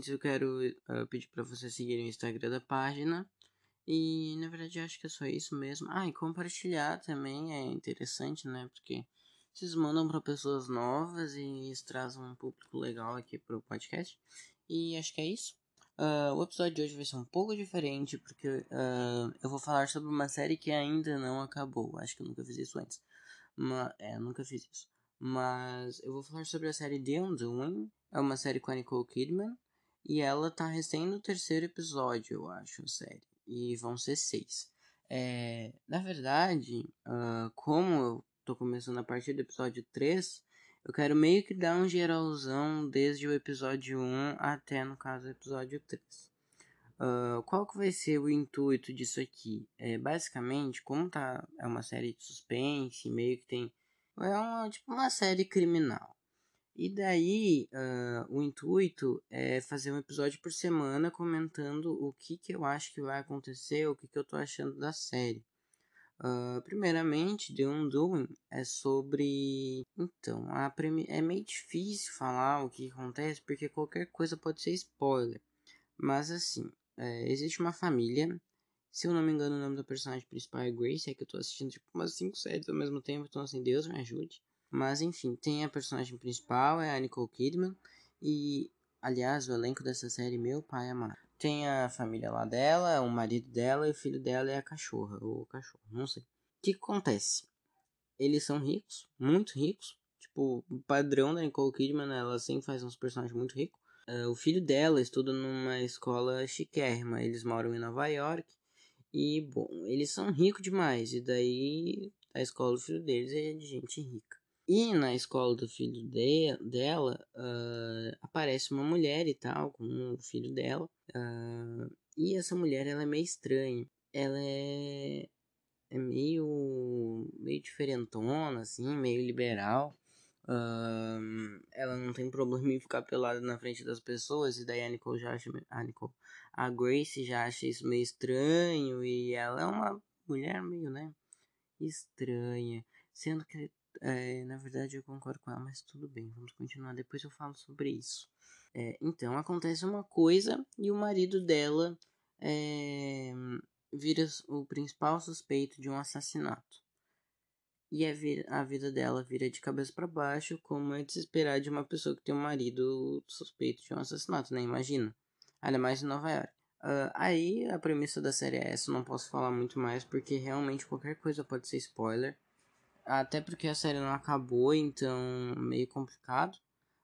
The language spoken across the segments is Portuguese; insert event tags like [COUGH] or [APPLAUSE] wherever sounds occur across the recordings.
Antes eu quero uh, pedir para vocês seguirem o Instagram da página. E na verdade eu acho que é só isso mesmo. Ah, e compartilhar também é interessante, né? Porque vocês mandam para pessoas novas e isso traz um público legal aqui pro podcast. E acho que é isso. Uh, o episódio de hoje vai ser um pouco diferente, porque uh, eu vou falar sobre uma série que ainda não acabou. Acho que eu nunca fiz isso antes. Mas, é, nunca fiz isso. Mas eu vou falar sobre a série The Undoing. É uma série com a Nicole Kidman. E ela tá recém no terceiro episódio, eu acho, a série. E vão ser seis. É, na verdade, uh, como eu tô começando a partir do episódio 3, eu quero meio que dar um geralzão desde o episódio 1 até, no caso, o episódio 3. Uh, qual que vai ser o intuito disso aqui? É, basicamente, como tá, é uma série de suspense, meio que tem... É uma, tipo uma série criminal. E daí, uh, o intuito é fazer um episódio por semana comentando o que, que eu acho que vai acontecer, o que, que eu tô achando da série. Uh, primeiramente, The Undoing é sobre. Então, a premi... é meio difícil falar o que acontece porque qualquer coisa pode ser spoiler. Mas assim, é, existe uma família. Se eu não me engano, o nome da personagem principal é Grace. É que eu tô assistindo tipo umas 5 séries ao mesmo tempo, então assim, Deus me ajude. Mas enfim, tem a personagem principal, é a Nicole Kidman. E, aliás, o elenco dessa série, meu pai amado. Tem a família lá dela, o marido dela e o filho dela é a cachorra, ou o cachorro, não sei. O que, acontece? Eles são ricos, muito ricos. Tipo, o padrão da Nicole Kidman, ela sempre faz uns personagens muito ricos. Uh, o filho dela estuda numa escola chiquérrima. Eles moram em Nova York. E, bom, eles são ricos demais. E daí a escola do filho deles é de gente rica. E na escola do filho de, dela, uh, aparece uma mulher e tal, com o filho dela. Uh, e essa mulher, ela é meio estranha. Ela é, é meio, meio diferentona, assim, meio liberal. Uh, ela não tem problema em ficar pelada na frente das pessoas. E daí a Nicole já acha... A Nicole... A Grace já acha isso meio estranho. E ela é uma mulher meio, né? Estranha. Sendo que é, na verdade eu concordo com ela, mas tudo bem, vamos continuar. Depois eu falo sobre isso. É, então acontece uma coisa e o marido dela é, vira o principal suspeito de um assassinato. E a, a vida dela vira de cabeça para baixo, como é de se esperar de uma pessoa que tem um marido suspeito de um assassinato, né? Imagina. Ainda mais em Nova York. Uh, aí a premissa da série é essa, não posso falar muito mais porque realmente qualquer coisa pode ser spoiler. Até porque a série não acabou, então meio complicado.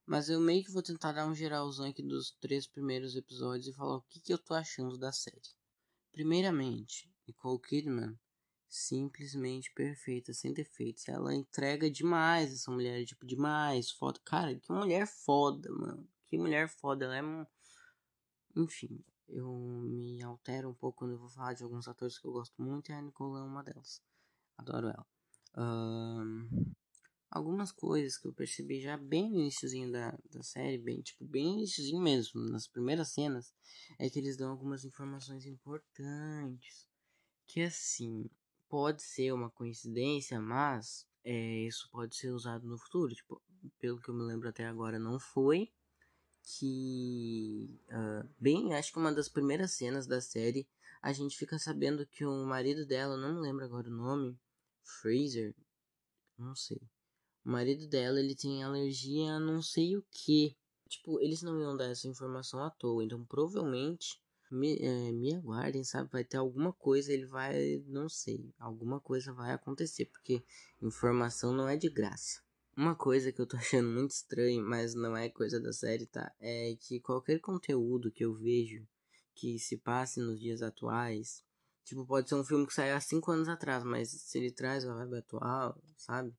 Mas eu meio que vou tentar dar um geralzão aqui dos três primeiros episódios e falar o que, que eu tô achando da série. Primeiramente, Nicole Kidman, simplesmente perfeita, sem defeitos. Ela entrega demais essa mulher, tipo, demais. Foda. Cara, que mulher foda, mano. Que mulher foda. Ela é. Enfim, eu me altero um pouco quando eu vou falar de alguns atores que eu gosto muito e a Nicole é uma delas. Adoro ela. Algumas coisas que eu percebi já bem no iníciozinho da, da série, bem, tipo, bem no iníciozinho mesmo, nas primeiras cenas, é que eles dão algumas informações importantes. Que assim, pode ser uma coincidência, mas é, isso pode ser usado no futuro. Tipo, pelo que eu me lembro até agora, não foi. Que, uh, bem, acho que uma das primeiras cenas da série, a gente fica sabendo que o marido dela, não me lembro agora o nome, Fraser, não sei. O marido dela, ele tem alergia a não sei o que. Tipo, eles não iam dar essa informação à toa, então provavelmente me, é, me aguardem, sabe? Vai ter alguma coisa, ele vai, não sei, alguma coisa vai acontecer, porque informação não é de graça. Uma coisa que eu tô [LAUGHS] achando muito estranho, mas não é coisa da série, tá? É que qualquer conteúdo que eu vejo que se passe nos dias atuais, Tipo, pode ser um filme que saiu há 5 anos atrás, mas se ele traz a vibe atual, sabe?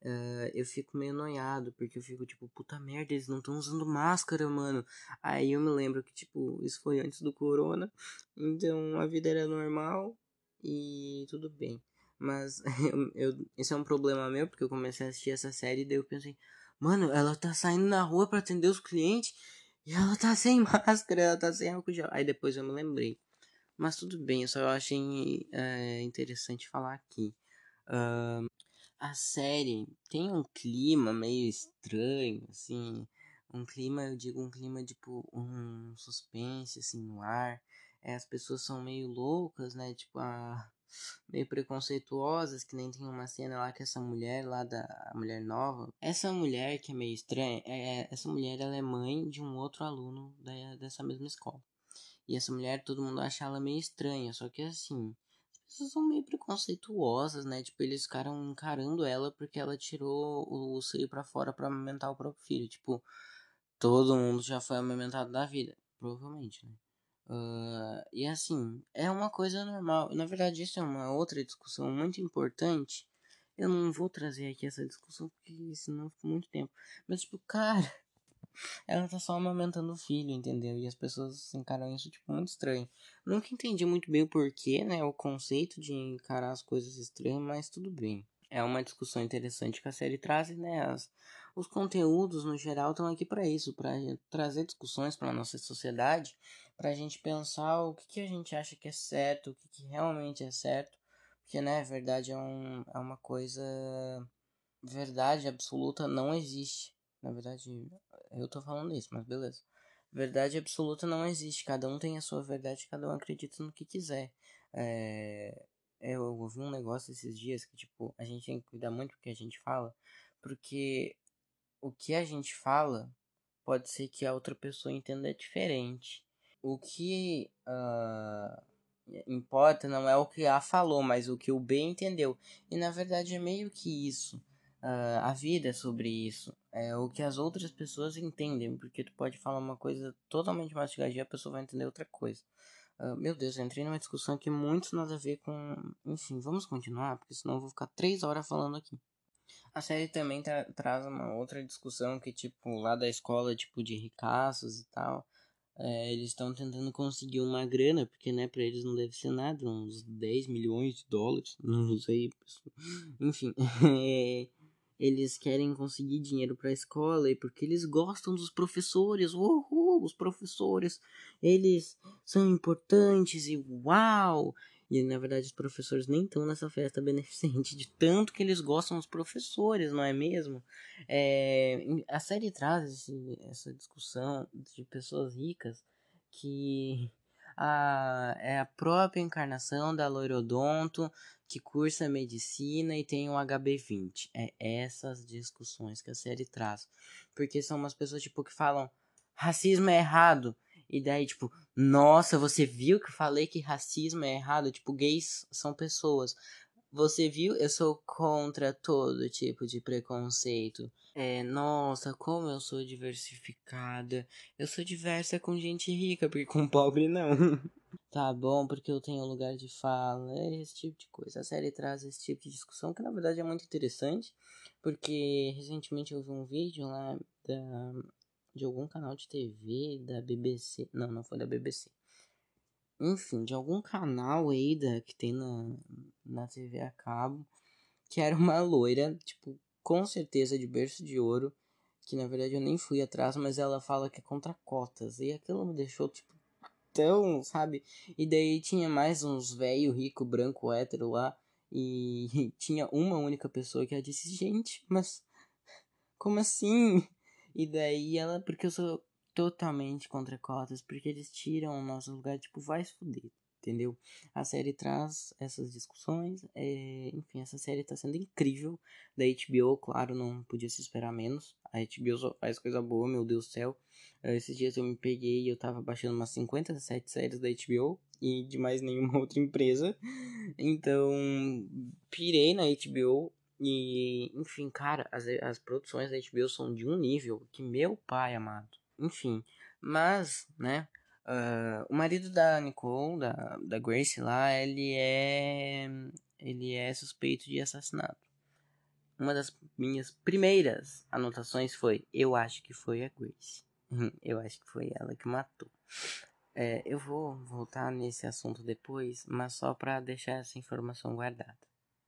Uh, eu fico meio noiado, porque eu fico tipo, puta merda, eles não estão usando máscara, mano. Aí eu me lembro que, tipo, isso foi antes do corona, [LAUGHS] então a vida era normal e tudo bem. Mas [LAUGHS] eu, eu, esse é um problema meu, porque eu comecei a assistir essa série e daí eu pensei, mano, ela tá saindo na rua para atender os clientes e ela tá sem [LAUGHS] máscara, ela tá sem álcool gel. Aí depois eu me lembrei. Mas tudo bem, eu só achei é, interessante falar aqui. Uh, a série tem um clima meio estranho, assim, um clima, eu digo um clima tipo um suspense assim no ar. É, as pessoas são meio loucas, né? Tipo, a, [LAUGHS] meio preconceituosas, que nem tem uma cena lá que essa mulher lá da mulher nova. Essa mulher que é meio estranha, é, é, essa mulher ela é mãe de um outro aluno da, dessa mesma escola. E essa mulher, todo mundo acha ela meio estranha, só que assim, as pessoas são meio preconceituosas, né? Tipo, eles ficaram encarando ela porque ela tirou o seio para fora para amamentar o próprio filho. Tipo, todo mundo já foi amamentado da vida, provavelmente, né? Uh, e assim, é uma coisa normal. Na verdade, isso é uma outra discussão muito importante. Eu não vou trazer aqui essa discussão porque senão fica muito tempo. Mas, tipo, cara, ela tá só amamentando o filho, entendeu? E as pessoas encaram isso, tipo, muito estranho. Nunca entendi muito bem o porquê, né? O conceito de encarar as coisas estranhas, mas tudo bem. É uma discussão interessante que a série traz, né? As, os conteúdos, no geral, estão aqui para isso, para trazer discussões para nossa sociedade para a gente pensar o que, que a gente acha que é certo, o que, que realmente é certo, porque, né, verdade é, um, é uma coisa. Verdade absoluta não existe. Na verdade, eu tô falando isso, mas beleza. Verdade absoluta não existe. Cada um tem a sua verdade, cada um acredita no que quiser. É, eu ouvi um negócio esses dias que, tipo, a gente tem que cuidar muito do que a gente fala, porque o que a gente fala pode ser que a outra pessoa entenda diferente o que uh, importa não é o que A falou, mas o que o B entendeu. E na verdade é meio que isso. Uh, a vida é sobre isso. É o que as outras pessoas entendem. Porque tu pode falar uma coisa totalmente mastigadinha e a pessoa vai entender outra coisa. Uh, meu Deus, eu entrei numa discussão que muito nada a ver com. Enfim, vamos continuar, porque senão eu vou ficar três horas falando aqui. A série também tra traz uma outra discussão que, tipo, lá da escola, tipo, de ricaços e tal é, eles estão tentando conseguir uma grana, porque né, para eles não deve ser nada, uns 10 milhões de dólares, não sei. Enfim, [LAUGHS] é, eles querem conseguir dinheiro para a escola e porque eles gostam dos professores. Uhul, os professores, eles são importantes e uau! E na verdade os professores nem estão nessa festa beneficente, de tanto que eles gostam dos professores, não é mesmo? É, a série traz esse, essa discussão de pessoas ricas que a, é a própria encarnação da loirodonto que cursa medicina e tem um HB20. É essas discussões que a série traz. Porque são umas pessoas tipo que falam racismo é errado. E daí, tipo, nossa, você viu que eu falei que racismo é errado? Tipo, gays são pessoas. Você viu? Eu sou contra todo tipo de preconceito. É, nossa, como eu sou diversificada. Eu sou diversa com gente rica, porque com pobre não. [LAUGHS] tá bom, porque eu tenho lugar de fala. É esse tipo de coisa. A série traz esse tipo de discussão que na verdade é muito interessante. Porque recentemente eu vi um vídeo lá da de algum canal de TV da BBC. Não, não foi da BBC. Enfim, de algum canal aí da, que tem na, na TV a cabo. Que era uma loira, tipo, com certeza de berço de ouro. Que na verdade eu nem fui atrás, mas ela fala que é contra cotas. E aquilo me deixou, tipo, tão, sabe? E daí tinha mais uns velho rico, branco, hétero lá. E [LAUGHS] tinha uma única pessoa que ela disse: Gente, mas como assim? E daí ela, porque eu sou totalmente contra cotas, porque eles tiram o nosso lugar, tipo, vai se fuder, entendeu? A série traz essas discussões, é, enfim, essa série tá sendo incrível, da HBO, claro, não podia se esperar menos, a HBO só faz coisa boa, meu Deus do céu, esses dias eu me peguei e eu tava baixando umas 57 séries da HBO, e de mais nenhuma [LAUGHS] outra empresa, então, pirei na HBO, e, enfim, cara, as, as produções da HBO são de um nível que meu pai amado. Enfim, mas, né, uh, o marido da Nicole, da, da Grace lá, ele é, ele é suspeito de assassinato. Uma das minhas primeiras anotações foi: eu acho que foi a Grace. [LAUGHS] eu acho que foi ela que matou. É, eu vou voltar nesse assunto depois, mas só para deixar essa informação guardada.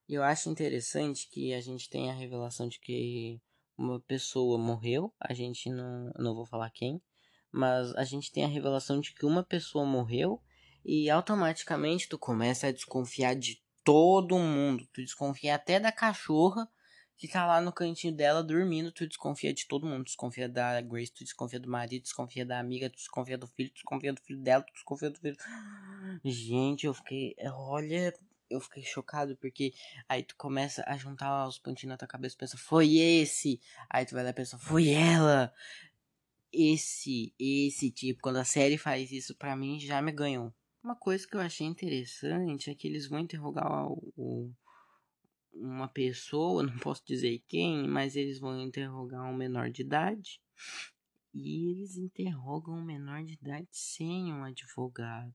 Eu acho interessante que a gente tem a revelação de que uma pessoa morreu. A gente não, não vou falar quem, mas a gente tem a revelação de que uma pessoa morreu e automaticamente tu começa a desconfiar de todo mundo. Tu desconfia até da cachorra que tá lá no cantinho dela dormindo, tu desconfia de todo mundo. Desconfia da Grace, tu desconfia do marido, desconfia da amiga, tu desconfia do filho, tu desconfia do filho dela, tu desconfia do filho. [GASPS] Gente, eu fiquei. Olha, eu fiquei chocado porque aí tu começa a juntar os pontinhos na tua cabeça pensa, foi esse. Aí tu vai lá e pensa, foi ela. Esse, esse tipo, quando a série faz isso, pra mim já me ganhou. Uma coisa que eu achei interessante é que eles vão interrogar o, o uma pessoa, [LAUGHS] não posso dizer quem, mas eles vão interrogar um menor de idade. E eles interrogam um menor de idade sem um advogado.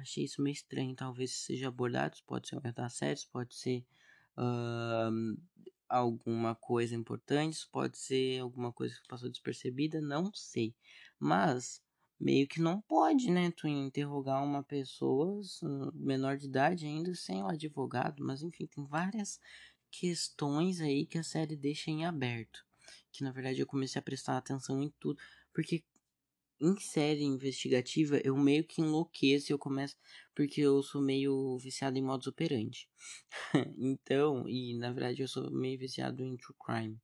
Achei isso meio estranho. Talvez seja abordado, pode ser um erro da série, pode ser uh, alguma coisa importante, pode ser alguma coisa que passou despercebida, não sei. Mas meio que não pode, né? Tu interrogar uma pessoa menor de idade ainda sem o advogado, mas enfim, tem várias questões aí que a série deixa em aberto. Que na verdade eu comecei a prestar atenção em tudo, porque em série investigativa eu meio que enlouqueço e eu começo porque eu sou meio viciado em modus operandi. [LAUGHS] então, e na verdade eu sou meio viciado em true crime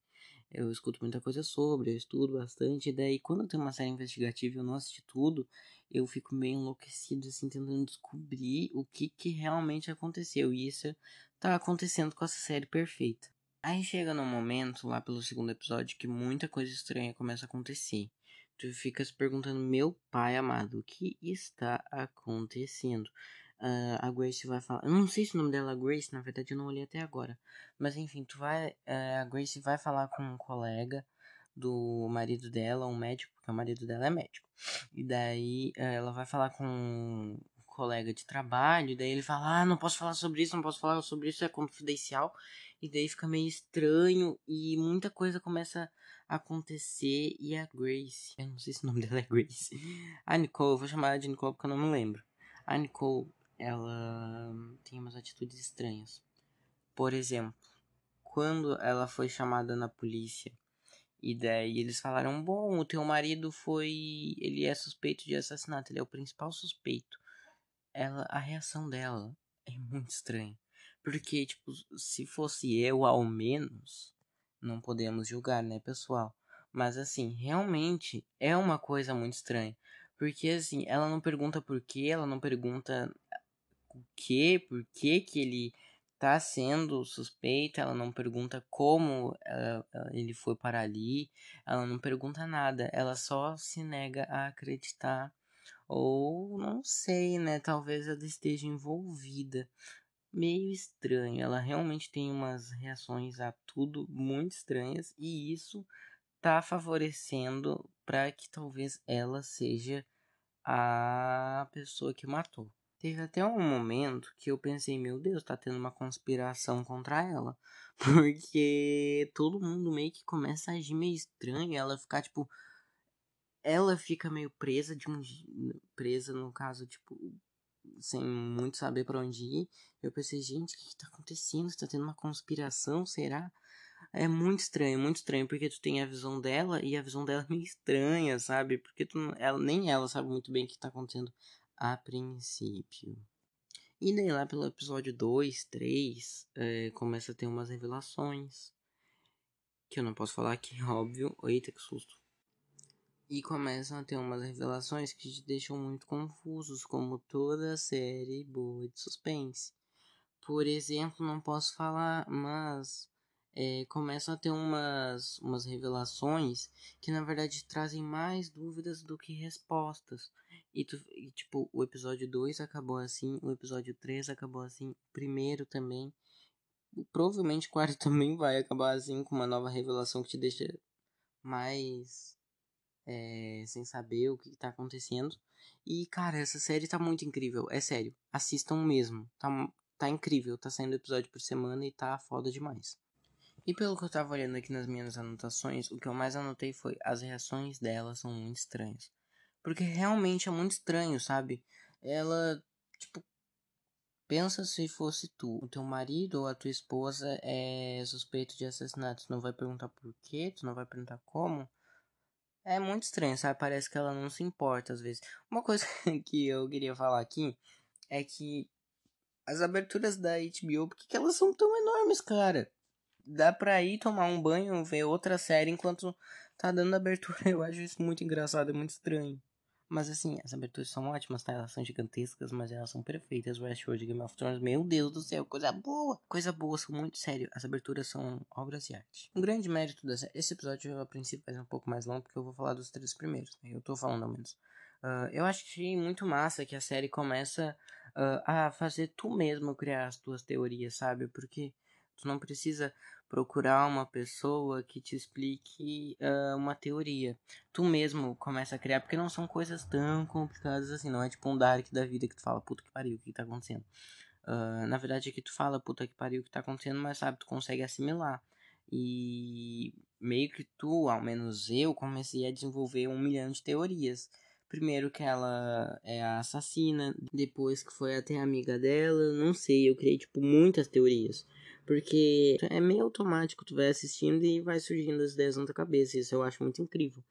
eu escuto muita coisa sobre, eu estudo bastante, e daí quando tem uma série investigativa e eu não assisti tudo, eu fico meio enlouquecido, assim, tentando descobrir o que, que realmente aconteceu, e isso tá acontecendo com essa série perfeita. Aí chega no momento, lá pelo segundo episódio, que muita coisa estranha começa a acontecer. Tu fica se perguntando, meu pai amado, o que está acontecendo? uh, a Grace vai falar. Eu não sei se o nome dela é Grace, na verdade eu não olhei até agora. Mas enfim, tu vai. Uh, a Grace vai falar com um colega do marido dela, um médico, porque o marido dela é médico. E daí uh, ela vai falar com um colega de trabalho, e daí ele fala: Ah, não posso falar sobre isso, não posso falar sobre isso, é confidencial. E daí fica meio estranho e muita coisa começa a acontecer. E a Grace, eu não sei se o nome [LAUGHS] dela é Grace. A Nicole, eu vou chamar ela de Nicole porque eu não me lembro. A Nicole ela tem umas atitudes estranhas. Por exemplo, quando ela foi chamada na polícia e daí eles falaram: "Bom, o teu marido foi, ele é suspeito de assassinato, ele é o principal suspeito". Ela, a reação dela é muito estranha. Porque, tipo, se fosse eu, ao menos, não podemos julgar, né, pessoal? Mas, assim, realmente é uma coisa muito estranha. Porque, assim, ela não pergunta por quê, ela não pergunta o que, por que que ele tá sendo suspeito, ela não pergunta como uh, ele foi para ali, ela não pergunta nada, ela só se nega a acreditar. Ou não sei, né? Talvez ela esteja envolvida. Meio estranho. Ela realmente tem umas reações a tudo muito estranhas e isso tá favorecendo para que talvez ela seja a pessoa que matou. Teve até um momento que eu pensei, meu Deus, tá tendo uma conspiração contra ela. [LAUGHS] Porque todo mundo meio que começa a agir meio estranho. Ela ficar, tipo. Ela fica meio presa de um. Presa, no caso, tipo. Sem muito saber para onde ir. Eu pensei, gente, o que, que tá acontecendo? Está tendo uma conspiração? Será? É muito estranho, muito estranho, porque tu tem a visão dela e a visão dela é meio estranha, sabe? Porque tu, ela, nem ela sabe muito bem o que tá acontecendo a princípio. E daí lá pelo episódio 2, 3, é, começa a ter umas revelações. Que eu não posso falar aqui, [LAUGHS] óbvio. Eita, que susto. E começam a ter umas revelações que te deixam muito confusos, como toda série boa de suspense. Por exemplo, não posso falar, mas é, começam a ter umas, umas revelações que na verdade trazem mais dúvidas do que respostas. E, tu, e tipo, o episódio 2 acabou assim, o episódio 3 acabou assim, o primeiro também. Provavelmente o quarto [LAUGHS] também vai acabar assim, com uma nova revelação que te deixa mais é, sem saber o que, tá acontecendo. E, cara, essa série tá muito incrível, é sério. Assistam mesmo. Tá, tá incrível, tá saindo episódio por semana e tá foda demais. E pelo que eu tava olhando aqui nas minhas anotações, o que eu mais anotei foi as reações dela são muito estranhas. Porque realmente é muito estranho, sabe? Ela, tipo, pensa se fosse tu, o teu marido ou a tua esposa é suspeito de assassinato. Tu não vai perguntar por quê, tu não vai perguntar como. É muito estranho, sabe? Parece que ela não se importa às vezes. Uma coisa [LAUGHS] que eu queria falar aqui é que as aberturas da HBO, por que, elas são tão enormes, cara? dá pra ir tomar um banho, ver outra série enquanto tá dando abertura. [LAUGHS] Eu acho isso muito engraçado, é muito estranho. Mas assim, as aberturas são ótimas, tá? Elas são gigantescas, mas elas são perfeitas. Westworld e Game of Thrones, meu Deus do céu, coisa boa! Coisa boa, são muito sério. As aberturas são obras de arte. Um grande mérito dessa. Esse episódio, a princípio, vai ser um pouco mais longo, porque eu vou falar dos três primeiros. Né? Eu tô falando ao menos. Uh, eu achei muito massa que a série começa uh, a fazer tu mesmo criar as tuas teorias, sabe? Porque tu não precisa procurar uma pessoa que te explique uh, uma teoria. Tu mesmo começa a criar, porque não são coisas tão complicadas assim, não é tipo um Dark da vida que tu fala, puta que pariu, o que tá acontecendo? Uh, na verdade é que tu fala, puta que pariu, o que tá acontecendo, mas sabe, tu consegue assimilar. E meio que tu, ao menos eu, comecei a desenvolver um milhão de teorias. Primeiro que ela é a assassina, depois que foi até amiga dela, não sei, eu criei tipo muitas teorias. Porque é meio automático, tu vai assistindo e vai surgindo as ideias na tua cabeça. Isso eu acho muito incrível.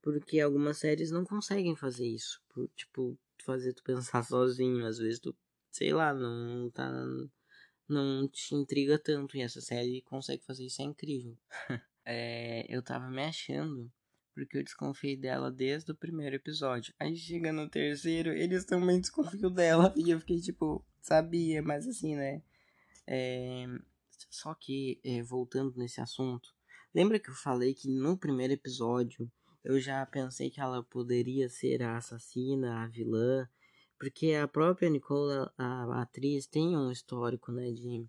Porque algumas séries não conseguem fazer isso. Por, tipo, fazer tu pensar sozinho. Às vezes tu, sei lá, não tá. Não te intriga tanto. E essa série consegue fazer isso, é incrível. [LAUGHS] é, eu tava me achando porque eu desconfiei dela desde o primeiro episódio. Aí chega no terceiro, eles também desconfiam dela. [LAUGHS] E eu fiquei tipo, sabia, mas assim, né? É, só que, é, voltando nesse assunto, lembra que eu falei que no primeiro episódio eu já pensei que ela poderia ser a assassina, a vilã, porque a própria Nicola, a, atriz, tem um histórico, né, de,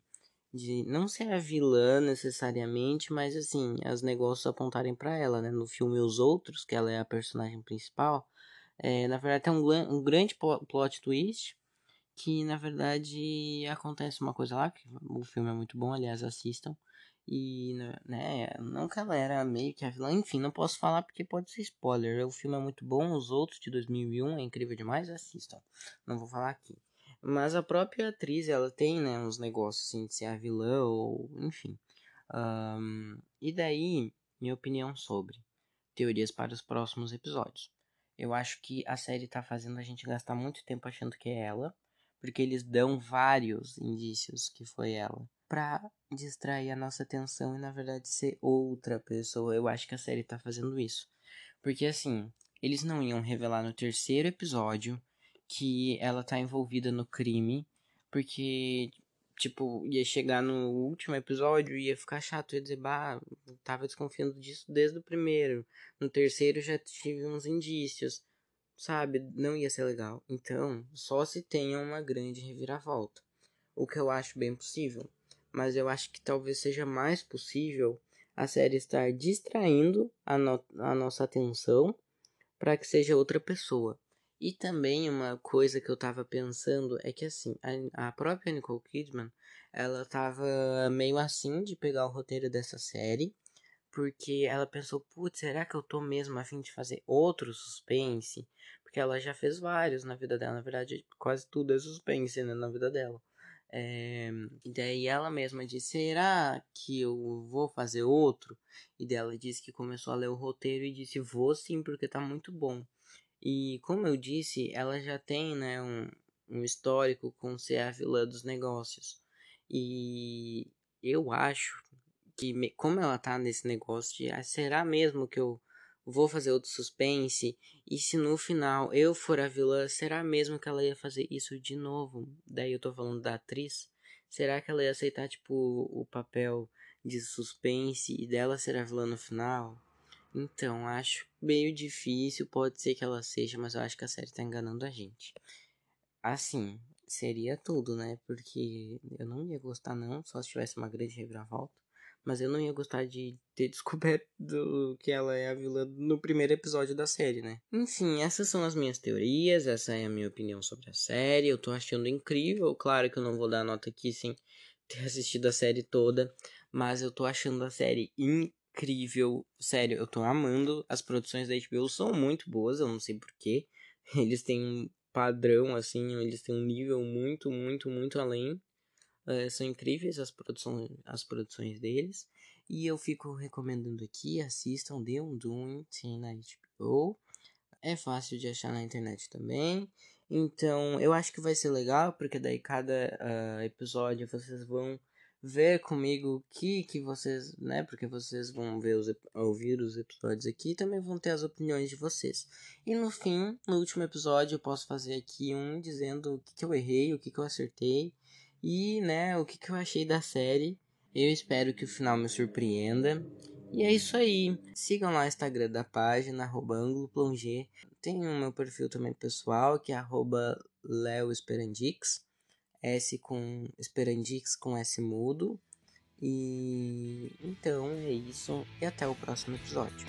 de não ser a vilã necessariamente, mas assim, os negócios apontarem para ela, né, no filme Os Outros, que ela é a personagem principal, é, na verdade tem um, um grande plot twist, que na verdade acontece uma coisa lá, que o filme é muito bom, aliás, assistam. E, né, não que ela era meio que a vilã, enfim, não posso falar porque pode ser spoiler. O filme é muito bom, os outros de 2001 é incrível demais, assistam. Não vou falar aqui. Mas a própria atriz, ela tem, né, uns negócios assim de ser a vilã ou, enfim. Um, e daí, minha opinião sobre teorias para os próximos episódios. Eu acho que a série tá fazendo a gente gastar muito tempo achando que é ela porque eles dão vários indícios que foi ela para distrair a nossa atenção e na verdade ser outra pessoa. Eu acho que a série tá fazendo isso. Porque assim, eles não iam revelar no terceiro episódio que ela tá envolvida no crime, porque tipo, ia chegar no último episódio e ia ficar chato, ia dizer, bah, tava desconfiando disso desde o primeiro. No terceiro já tive uns indícios sabe? Não ia ser legal. Então, só se tenha uma grande reviravolta. O que eu acho bem possível. Mas eu acho que talvez seja mais possível a série estar distraindo a, no a nossa atenção para que seja outra pessoa. E também uma coisa que eu tava pensando é que assim, a, a própria Nicole Kidman, ela tava meio assim de pegar o roteiro dessa série porque ela pensou, putz, será que eu tô mesmo a fim de fazer outro suspense? Porque ela já fez vários na vida dela, na verdade, quase tudo é suspense, né, na vida dela. É, e daí ela mesma disse, será que eu vou fazer outro? E dela disse que começou a ler o roteiro e disse, vou sim, porque tá muito bom. E como eu disse, ela já tem, né, um, um histórico com ser a vilã dos negócios. E eu acho que como ela tá nesse negócio de ah, será mesmo que eu vou fazer outro suspense? E se no final eu for a vilã, será mesmo que ela ia fazer isso de novo? Daí eu tô falando da atriz. Será que ela ia aceitar, tipo, o papel de suspense e dela ser a vilã no final? Então, acho meio difícil, pode ser que ela seja, mas eu acho que a série tá enganando a gente. Assim, seria tudo, né? Porque eu não ia gostar não, só se tivesse uma grande reviravolta. Mas eu não ia gostar de ter [LAUGHS] descoberto que ela é a vilã no primeiro episódio da série, né? Enfim, essas são as minhas teorias, essa é a minha opinião sobre a série. Eu tô achando incrível. Claro que eu não vou dar nota aqui sem [LAUGHS] ter assistido a série toda. Mas eu tô achando a série incrível. Sério, eu tô amando. As produções da HBO são muito boas, eu não sei porquê. [LAUGHS] Eles têm um padrão, assim, eles têm um nível muito, muito, muito além. Uh, são incríveis as produções, as produções deles. E eu fico recomendando aqui, assistam The Undoing, tem na HBO. É fácil de achar na internet também. Então, eu acho que vai ser legal, porque daí cada uh, episódio vocês vão ver comigo o que, que vocês, né? Porque vocês vão ver os, ouvir os episódios aqui e também vão ter as opiniões de vocês. E no fim, no último episódio, eu posso fazer aqui um dizendo o que, que eu errei, o que, que eu acertei e, né, o que, que eu achei da série. Eu espero que o final me surpreenda. E é isso aí. Sigam lá o Instagram da página, arroba Tem o meu perfil também pessoal, que é arroba leoesperandix. S com Esperandix com S mudo. E então é isso. E até o próximo episódio.